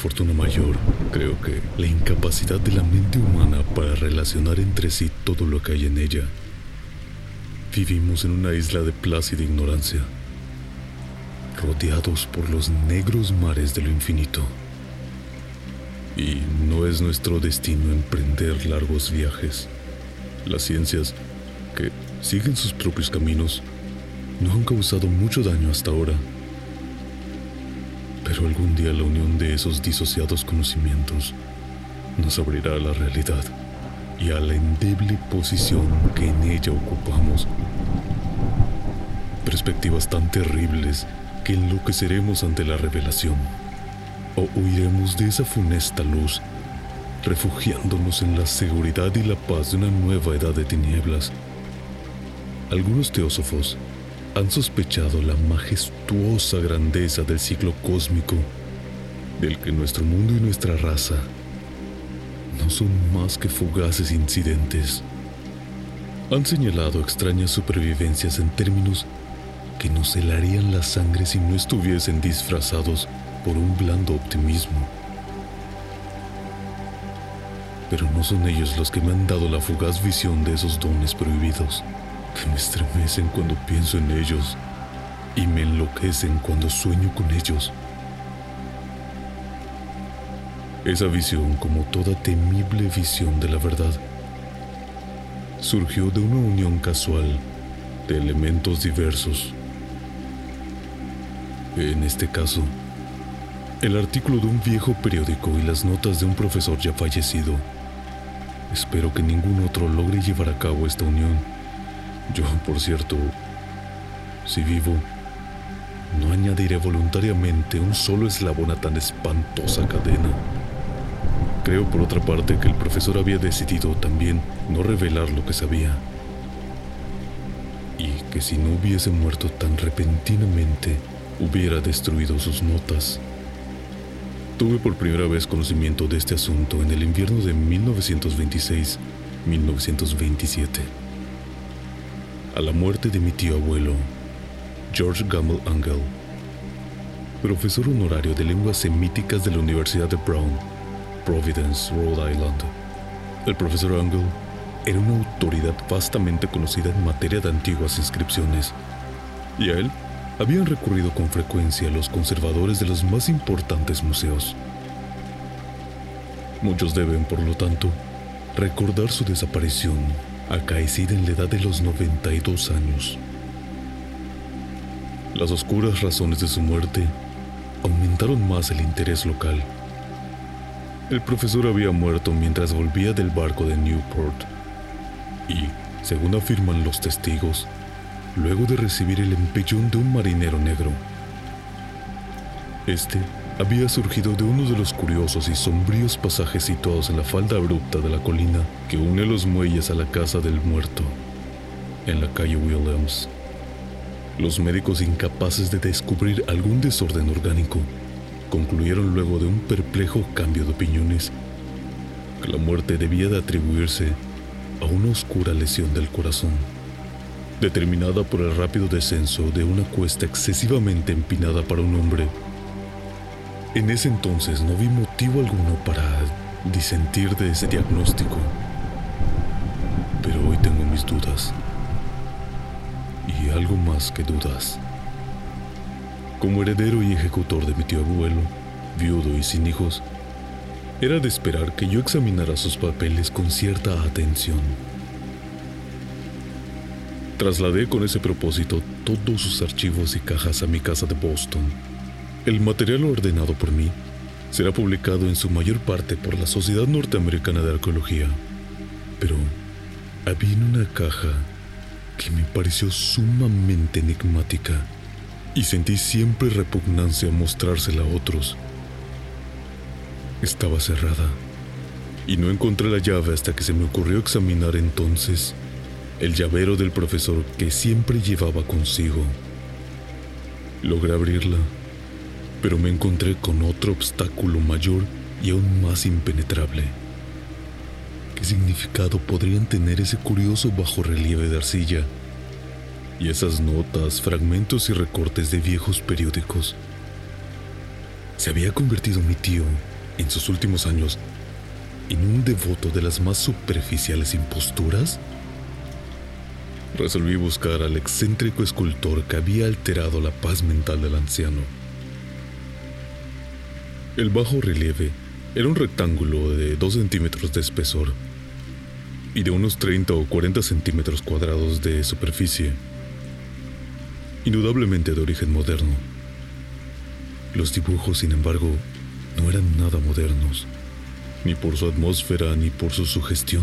Fortuna mayor, creo que, la incapacidad de la mente humana para relacionar entre sí todo lo que hay en ella. Vivimos en una isla de plácida ignorancia, rodeados por los negros mares de lo infinito. Y no es nuestro destino emprender largos viajes. Las ciencias, que siguen sus propios caminos, no han causado mucho daño hasta ahora. Pero algún día la unión de esos disociados conocimientos nos abrirá a la realidad y a la endeble posición que en ella ocupamos. Perspectivas tan terribles que enloqueceremos ante la revelación o huiremos de esa funesta luz, refugiándonos en la seguridad y la paz de una nueva edad de tinieblas. Algunos teósofos han sospechado la majestuosa grandeza del ciclo cósmico, del que nuestro mundo y nuestra raza no son más que fugaces incidentes. Han señalado extrañas supervivencias en términos que nos helarían la sangre si no estuviesen disfrazados por un blando optimismo. Pero no son ellos los que me han dado la fugaz visión de esos dones prohibidos que me estremecen cuando pienso en ellos y me enloquecen cuando sueño con ellos. Esa visión, como toda temible visión de la verdad, surgió de una unión casual de elementos diversos. En este caso, el artículo de un viejo periódico y las notas de un profesor ya fallecido. Espero que ningún otro logre llevar a cabo esta unión yo, por cierto, si vivo, no añadiré voluntariamente un solo eslabón a tan espantosa cadena. Creo, por otra parte, que el profesor había decidido también no revelar lo que sabía. Y que si no hubiese muerto tan repentinamente, hubiera destruido sus notas. Tuve por primera vez conocimiento de este asunto en el invierno de 1926-1927 a la muerte de mi tío abuelo, George Gamble Angel, profesor honorario de lenguas semíticas de la Universidad de Brown, Providence, Rhode Island. El profesor Angel era una autoridad vastamente conocida en materia de antiguas inscripciones, y a él habían recurrido con frecuencia los conservadores de los más importantes museos. Muchos deben, por lo tanto, recordar su desaparición acaecida en la edad de los 92 años. Las oscuras razones de su muerte aumentaron más el interés local. El profesor había muerto mientras volvía del barco de Newport y, según afirman los testigos, luego de recibir el empellón de un marinero negro. Este había surgido de uno de los curiosos y sombríos pasajes situados en la falda abrupta de la colina que une los muelles a la casa del muerto, en la calle Williams. Los médicos incapaces de descubrir algún desorden orgánico concluyeron luego de un perplejo cambio de opiniones que la muerte debía de atribuirse a una oscura lesión del corazón, determinada por el rápido descenso de una cuesta excesivamente empinada para un hombre en ese entonces no vi motivo alguno para disentir de ese diagnóstico, pero hoy tengo mis dudas. Y algo más que dudas. Como heredero y ejecutor de mi tío abuelo, viudo y sin hijos, era de esperar que yo examinara sus papeles con cierta atención. Trasladé con ese propósito todos sus archivos y cajas a mi casa de Boston el material ordenado por mí será publicado en su mayor parte por la Sociedad Norteamericana de Arqueología. Pero había una caja que me pareció sumamente enigmática y sentí siempre repugnancia a mostrársela a otros. Estaba cerrada y no encontré la llave hasta que se me ocurrió examinar entonces el llavero del profesor que siempre llevaba consigo. Logré abrirla, pero me encontré con otro obstáculo mayor y aún más impenetrable. ¿Qué significado podrían tener ese curioso bajo relieve de arcilla y esas notas, fragmentos y recortes de viejos periódicos? ¿Se había convertido mi tío, en sus últimos años, en un devoto de las más superficiales imposturas? Resolví buscar al excéntrico escultor que había alterado la paz mental del anciano. El bajo relieve era un rectángulo de 2 centímetros de espesor y de unos 30 o 40 centímetros cuadrados de superficie, indudablemente de origen moderno. Los dibujos, sin embargo, no eran nada modernos, ni por su atmósfera ni por su sugestión,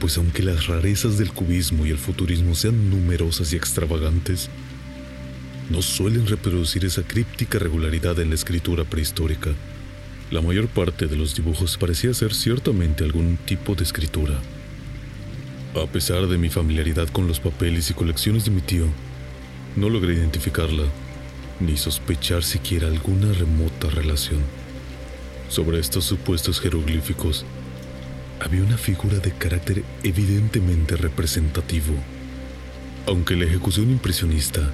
pues aunque las rarezas del cubismo y el futurismo sean numerosas y extravagantes, no suelen reproducir esa críptica regularidad en la escritura prehistórica. La mayor parte de los dibujos parecía ser ciertamente algún tipo de escritura. A pesar de mi familiaridad con los papeles y colecciones de mi tío, no logré identificarla, ni sospechar siquiera alguna remota relación. Sobre estos supuestos jeroglíficos, había una figura de carácter evidentemente representativo, aunque la ejecución impresionista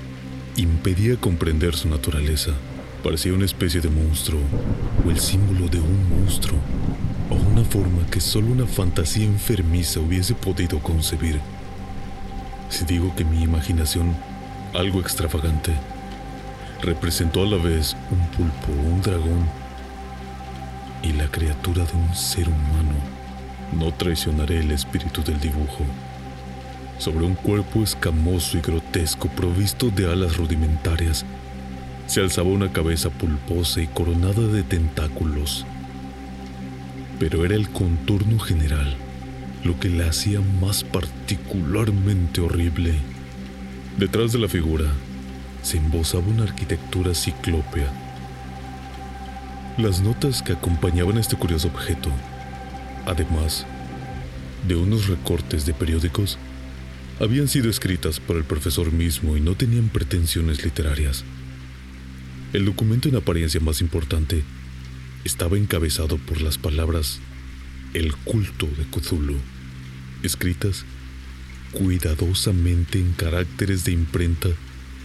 impedía comprender su naturaleza. Parecía una especie de monstruo, o el símbolo de un monstruo, o una forma que solo una fantasía enfermiza hubiese podido concebir. Si digo que mi imaginación, algo extravagante, representó a la vez un pulpo un dragón y la criatura de un ser humano, no traicionaré el espíritu del dibujo. Sobre un cuerpo escamoso y grotesco provisto de alas rudimentarias, se alzaba una cabeza pulposa y coronada de tentáculos. Pero era el contorno general lo que la hacía más particularmente horrible. Detrás de la figura se embosaba una arquitectura ciclópea. Las notas que acompañaban este curioso objeto, además de unos recortes de periódicos, habían sido escritas por el profesor mismo y no tenían pretensiones literarias. El documento en apariencia más importante estaba encabezado por las palabras El culto de Cthulhu, escritas cuidadosamente en caracteres de imprenta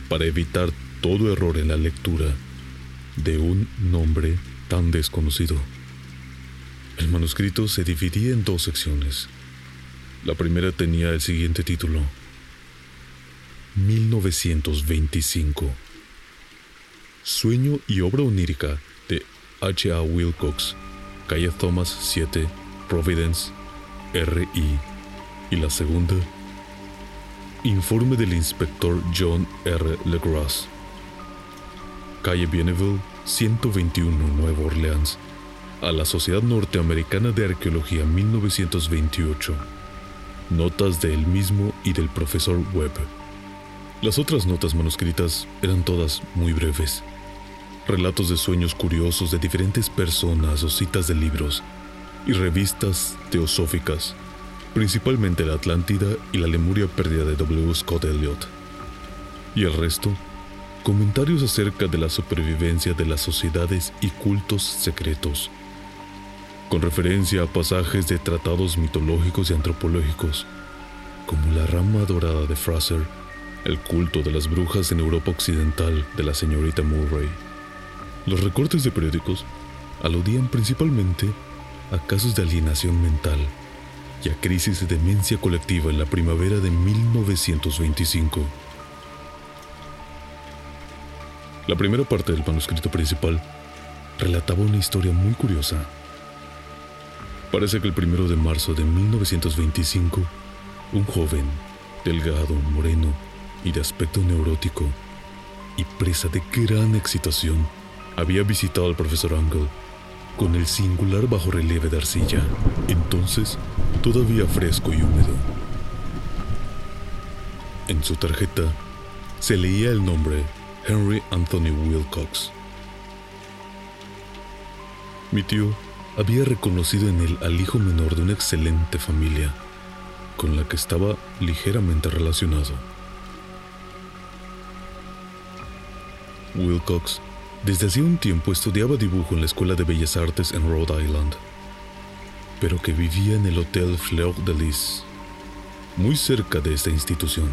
para evitar todo error en la lectura de un nombre tan desconocido. El manuscrito se dividía en dos secciones. La primera tenía el siguiente título. 1925. Sueño y obra onírica de H. A. Wilcox, calle Thomas 7, Providence, R.I. Y la segunda, Informe del inspector John R. Legras, calle Bienville 121, Nueva Orleans, a la Sociedad Norteamericana de Arqueología 1928. Notas de él mismo y del profesor Webb. Las otras notas manuscritas eran todas muy breves. Relatos de sueños curiosos de diferentes personas o citas de libros y revistas teosóficas, principalmente la Atlántida y la Lemuria perdida de W. Scott Elliot. Y el resto, comentarios acerca de la supervivencia de las sociedades y cultos secretos con referencia a pasajes de tratados mitológicos y antropológicos, como la rama dorada de Fraser, el culto de las brujas en Europa Occidental de la señorita Murray. Los recortes de periódicos aludían principalmente a casos de alienación mental y a crisis de demencia colectiva en la primavera de 1925. La primera parte del manuscrito principal relataba una historia muy curiosa Parece que el primero de marzo de 1925, un joven, delgado, moreno y de aspecto neurótico, y presa de gran excitación, había visitado al profesor Angle con el singular bajo relieve de arcilla, entonces todavía fresco y húmedo. En su tarjeta se leía el nombre Henry Anthony Wilcox. Mi tío había reconocido en él al hijo menor de una excelente familia, con la que estaba ligeramente relacionado. Wilcox desde hacía un tiempo estudiaba dibujo en la Escuela de Bellas Artes en Rhode Island, pero que vivía en el Hotel Fleur de Lis, muy cerca de esta institución.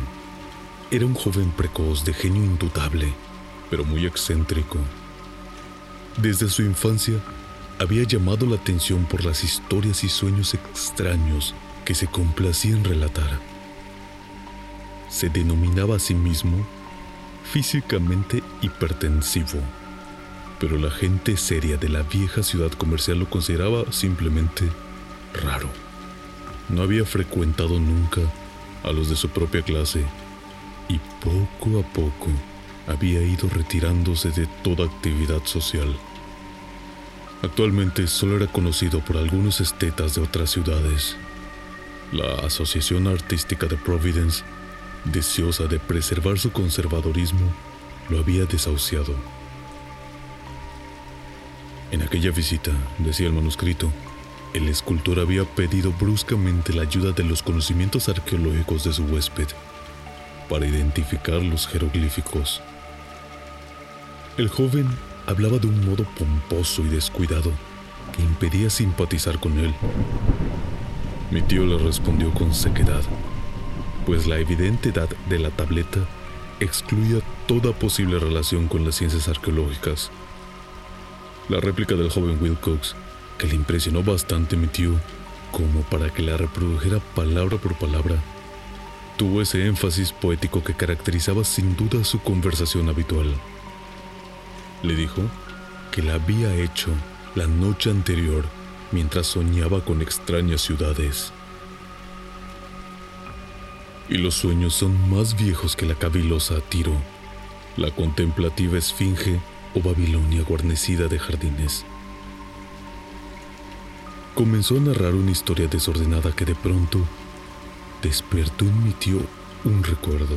Era un joven precoz de genio indudable, pero muy excéntrico. Desde su infancia había llamado la atención por las historias y sueños extraños que se complacía en relatar. Se denominaba a sí mismo físicamente hipertensivo pero la gente seria de la vieja ciudad comercial lo consideraba simplemente raro. No había frecuentado nunca a los de su propia clase y poco a poco había ido retirándose de toda actividad social. Actualmente solo era conocido por algunos estetas de otras ciudades. La Asociación Artística de Providence, deseosa de preservar su conservadorismo, lo había desahuciado. En aquella visita, decía el manuscrito, el escultor había pedido bruscamente la ayuda de los conocimientos arqueológicos de su huésped para identificar los jeroglíficos. El joven hablaba de un modo pomposo y descuidado que impedía simpatizar con él. Mi tío le respondió con sequedad, pues la evidente edad de la tableta excluía toda posible relación con las ciencias arqueológicas. La réplica del joven Wilcox, que le impresionó bastante mi tío, como para que la reprodujera palabra por palabra, tuvo ese énfasis poético que caracterizaba sin duda su conversación habitual. Le dijo que la había hecho la noche anterior mientras soñaba con extrañas ciudades. Y los sueños son más viejos que la cavilosa Tiro, la contemplativa esfinge o Babilonia guarnecida de jardines. Comenzó a narrar una historia desordenada que de pronto despertó en mi tío un recuerdo.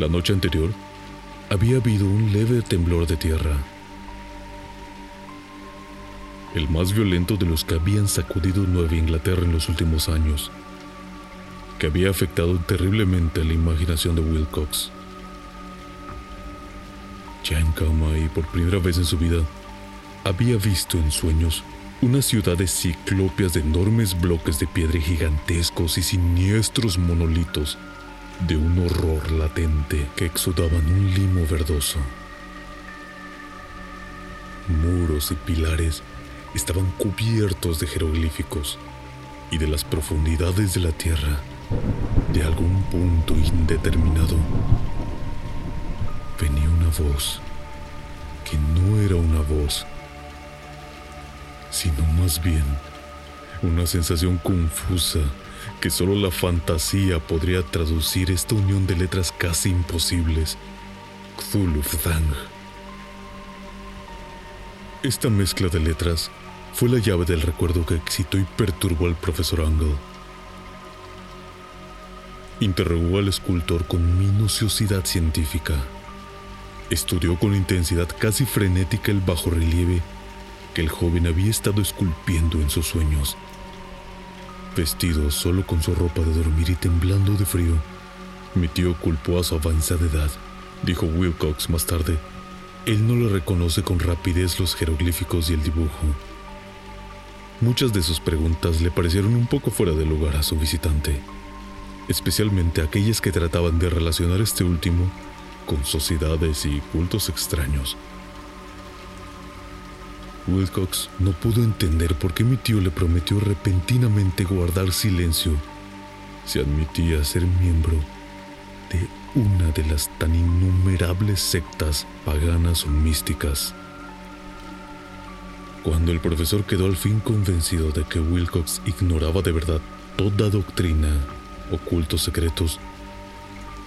La noche anterior, había habido un leve temblor de tierra, el más violento de los que habían sacudido Nueva Inglaterra en los últimos años, que había afectado terriblemente a la imaginación de Wilcox. Ya en cama y por primera vez en su vida, había visto en sueños unas ciudades ciclópeas de enormes bloques de piedra gigantescos y siniestros monolitos de un horror latente que exudaban un limo verdoso. Muros y pilares estaban cubiertos de jeroglíficos y de las profundidades de la tierra, de algún punto indeterminado, venía una voz que no era una voz, sino más bien una sensación confusa que solo la fantasía podría traducir esta unión de letras casi imposibles. Cthulhu-Thang. Esta mezcla de letras fue la llave del recuerdo que excitó y perturbó al profesor Angle. Interrogó al escultor con minuciosidad científica Estudió con intensidad casi frenética el bajo relieve que el joven había estado esculpiendo en sus sueños. Vestido solo con su ropa de dormir y temblando de frío, mi tío culpó a su avanzada edad, dijo Wilcox más tarde. Él no le reconoce con rapidez los jeroglíficos y el dibujo. Muchas de sus preguntas le parecieron un poco fuera de lugar a su visitante, especialmente aquellas que trataban de relacionar este último con sociedades y cultos extraños. Wilcox no pudo entender por qué mi tío le prometió repentinamente guardar silencio si admitía ser miembro de una de las tan innumerables sectas paganas o místicas. Cuando el profesor quedó al fin convencido de que Wilcox ignoraba de verdad toda doctrina o cultos secretos,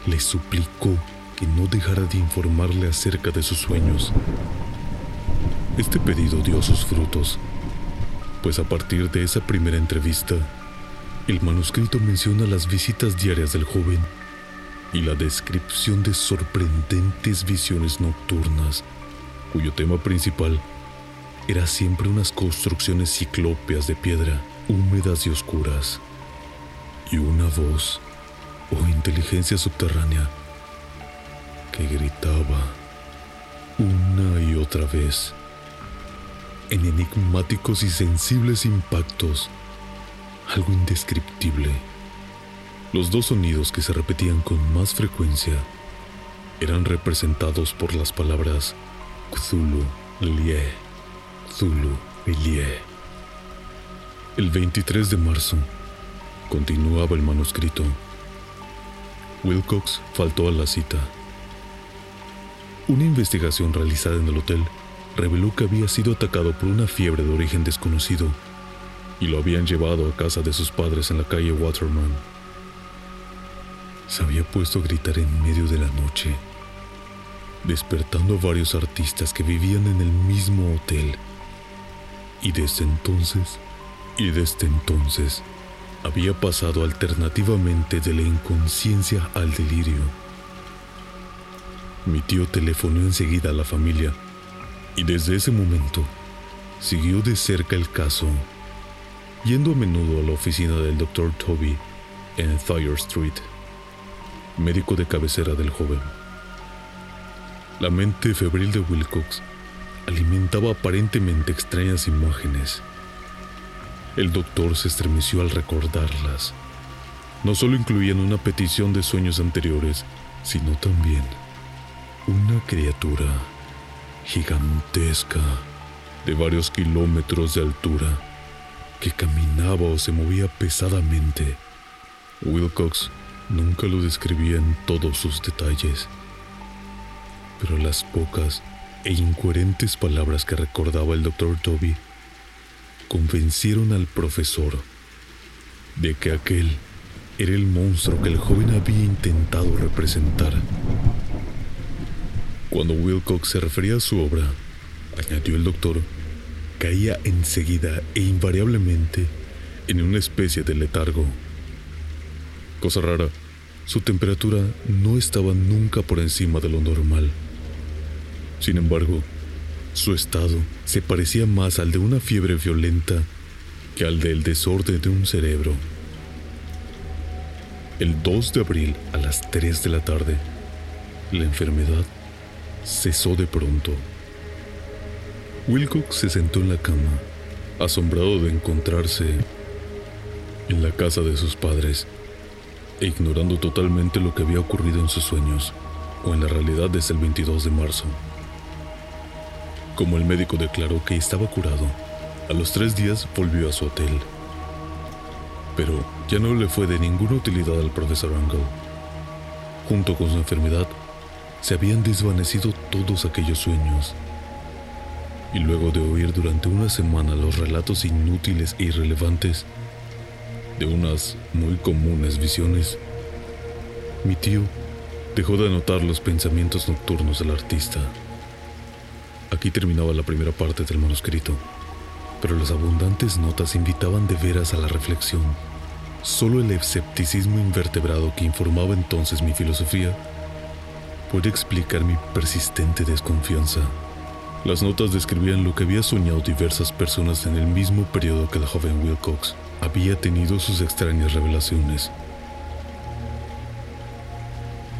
le suplicó que no dejara de informarle acerca de sus sueños. Este pedido dio sus frutos, pues a partir de esa primera entrevista, el manuscrito menciona las visitas diarias del joven y la descripción de sorprendentes visiones nocturnas, cuyo tema principal era siempre unas construcciones ciclópeas de piedra, húmedas y oscuras, y una voz o inteligencia subterránea que gritaba una y otra vez en enigmáticos y sensibles impactos, algo indescriptible. Los dos sonidos que se repetían con más frecuencia eran representados por las palabras Cthulhu Lie Zulu Lie. El 23 de marzo continuaba el manuscrito. Wilcox faltó a la cita. Una investigación realizada en el hotel reveló que había sido atacado por una fiebre de origen desconocido y lo habían llevado a casa de sus padres en la calle Waterman. Se había puesto a gritar en medio de la noche, despertando a varios artistas que vivían en el mismo hotel y desde entonces, y desde entonces, había pasado alternativamente de la inconsciencia al delirio. Mi tío telefonó enseguida a la familia y desde ese momento siguió de cerca el caso, yendo a menudo a la oficina del Dr. Toby en Thayer Street, médico de cabecera del joven. La mente febril de Wilcox alimentaba aparentemente extrañas imágenes. El doctor se estremeció al recordarlas. No solo incluían una petición de sueños anteriores, sino también una criatura gigantesca de varios kilómetros de altura que caminaba o se movía pesadamente. Wilcox nunca lo describía en todos sus detalles, pero las pocas e incoherentes palabras que recordaba el doctor Toby convencieron al profesor de que aquel era el monstruo que el joven había intentado representar. Cuando Wilcox se refería a su obra, añadió el doctor, caía enseguida e invariablemente en una especie de letargo. Cosa rara, su temperatura no estaba nunca por encima de lo normal. Sin embargo, su estado se parecía más al de una fiebre violenta que al del desorden de un cerebro. El 2 de abril a las 3 de la tarde, la enfermedad cesó de pronto. Wilcox se sentó en la cama, asombrado de encontrarse en la casa de sus padres e ignorando totalmente lo que había ocurrido en sus sueños o en la realidad desde el 22 de marzo. Como el médico declaró que estaba curado, a los tres días volvió a su hotel. Pero ya no le fue de ninguna utilidad al profesor Angle. Junto con su enfermedad, se habían desvanecido todos aquellos sueños. Y luego de oír durante una semana los relatos inútiles e irrelevantes de unas muy comunes visiones, mi tío dejó de anotar los pensamientos nocturnos del artista. Aquí terminaba la primera parte del manuscrito, pero las abundantes notas invitaban de veras a la reflexión. Solo el escepticismo invertebrado que informaba entonces mi filosofía puede explicar mi persistente desconfianza. Las notas describían lo que había soñado diversas personas en el mismo periodo que la joven Wilcox había tenido sus extrañas revelaciones.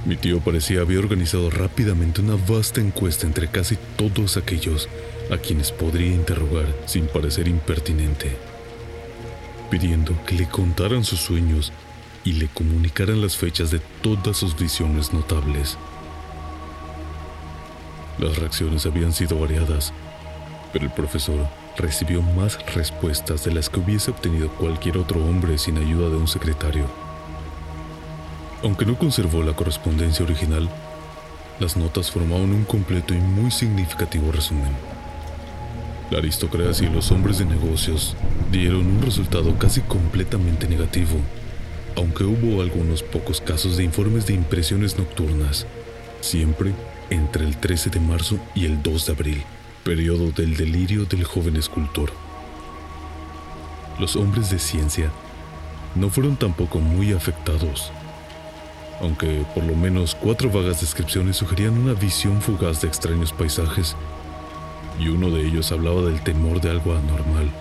Mi tío parecía haber organizado rápidamente una vasta encuesta entre casi todos aquellos a quienes podría interrogar sin parecer impertinente, pidiendo que le contaran sus sueños y le comunicaran las fechas de todas sus visiones notables. Las reacciones habían sido variadas, pero el profesor recibió más respuestas de las que hubiese obtenido cualquier otro hombre sin ayuda de un secretario. Aunque no conservó la correspondencia original, las notas formaban un completo y muy significativo resumen. La aristocracia y los hombres de negocios dieron un resultado casi completamente negativo, aunque hubo algunos pocos casos de informes de impresiones nocturnas, siempre entre el 13 de marzo y el 2 de abril, periodo del delirio del joven escultor. Los hombres de ciencia no fueron tampoco muy afectados, aunque por lo menos cuatro vagas descripciones sugerían una visión fugaz de extraños paisajes, y uno de ellos hablaba del temor de algo anormal.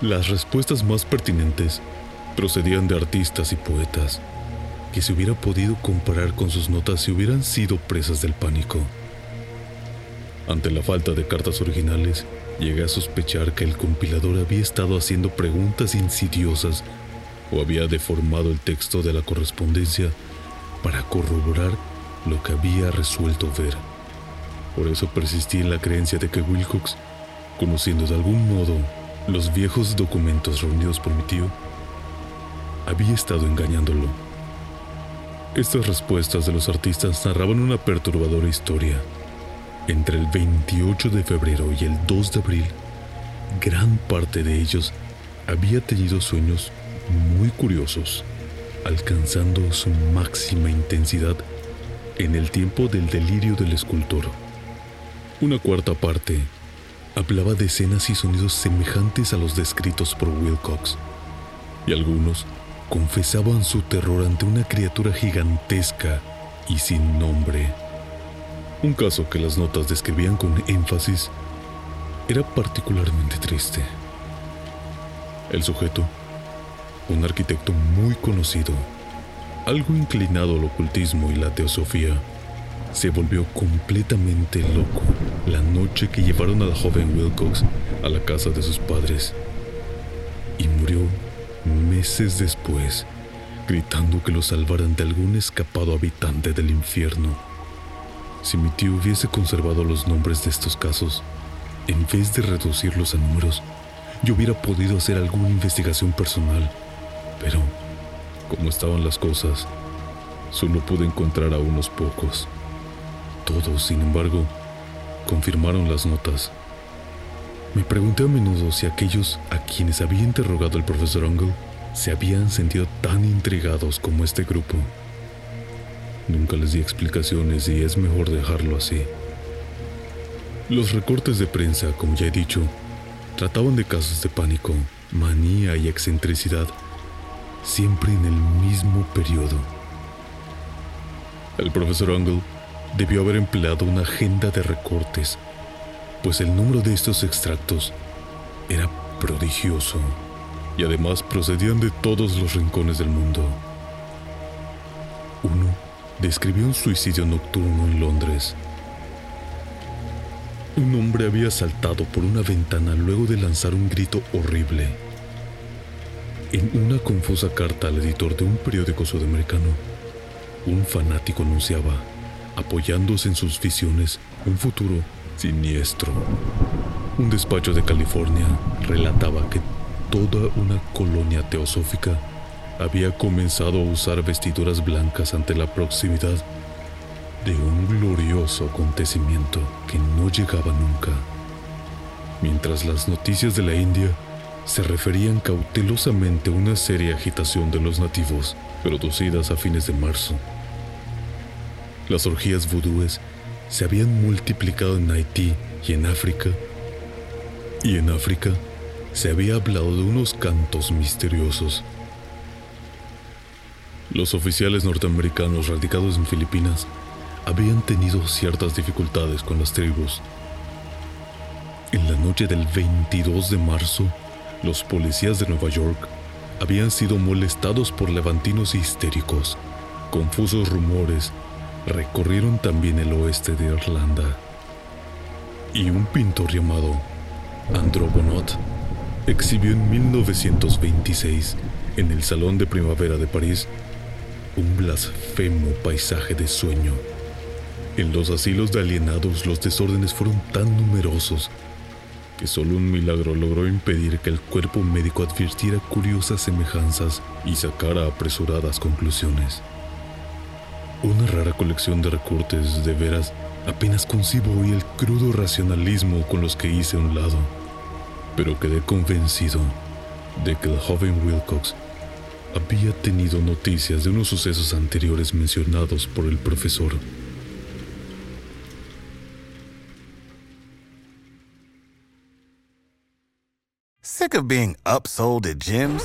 Las respuestas más pertinentes procedían de artistas y poetas, que se hubiera podido comparar con sus notas si hubieran sido presas del pánico. Ante la falta de cartas originales, llegué a sospechar que el compilador había estado haciendo preguntas insidiosas o había deformado el texto de la correspondencia para corroborar lo que había resuelto ver. Por eso persistí en la creencia de que Wilcox, conociendo de algún modo los viejos documentos reunidos por mi tío, había estado engañándolo. Estas respuestas de los artistas narraban una perturbadora historia. Entre el 28 de febrero y el 2 de abril, gran parte de ellos había tenido sueños muy curiosos, alcanzando su máxima intensidad en el tiempo del delirio del escultor. Una cuarta parte hablaba de escenas y sonidos semejantes a los descritos por Wilcox, y algunos confesaban su terror ante una criatura gigantesca y sin nombre. Un caso que las notas describían con énfasis era particularmente triste. El sujeto, un arquitecto muy conocido, algo inclinado al ocultismo y la teosofía, se volvió completamente loco la noche que llevaron a la joven Wilcox a la casa de sus padres y murió meses después, gritando que lo salvaran de algún escapado habitante del infierno. Si mi tío hubiese conservado los nombres de estos casos, en vez de reducirlos a números, yo hubiera podido hacer alguna investigación personal. Pero, como estaban las cosas, solo pude encontrar a unos pocos. Todos, sin embargo, confirmaron las notas me pregunté a menudo si aquellos a quienes había interrogado el profesor Ungle se habían sentido tan intrigados como este grupo. Nunca les di explicaciones y es mejor dejarlo así. Los recortes de prensa, como ya he dicho, trataban de casos de pánico, manía y excentricidad, siempre en el mismo periodo. El profesor Ungle debió haber empleado una agenda de recortes pues el número de estos extractos era prodigioso y además procedían de todos los rincones del mundo. Uno describió un suicidio nocturno en Londres. Un hombre había saltado por una ventana luego de lanzar un grito horrible. En una confusa carta al editor de un periódico sudamericano, un fanático anunciaba, apoyándose en sus visiones, un futuro siniestro. Un despacho de California relataba que toda una colonia teosófica había comenzado a usar vestiduras blancas ante la proximidad de un glorioso acontecimiento que no llegaba nunca. Mientras las noticias de la India se referían cautelosamente a una seria agitación de los nativos producidas a fines de marzo. Las orgías vudúes se habían multiplicado en Haití y en África. Y en África se había hablado de unos cantos misteriosos. Los oficiales norteamericanos radicados en Filipinas habían tenido ciertas dificultades con las tribus. En la noche del 22 de marzo, los policías de Nueva York habían sido molestados por levantinos histéricos. Confusos rumores recorrieron también el oeste de Irlanda. Y un pintor llamado Andrew exhibió en 1926 en el Salón de Primavera de París un blasfemo paisaje de sueño. En los asilos de alienados los desórdenes fueron tan numerosos que solo un milagro logró impedir que el cuerpo médico advirtiera curiosas semejanzas y sacara apresuradas conclusiones. Una rara colección de recortes, de veras, apenas concibo hoy el crudo racionalismo con los que hice un lado, pero quedé convencido de que el joven Wilcox había tenido noticias de unos sucesos anteriores mencionados por el profesor. Sick of being upsold at gyms?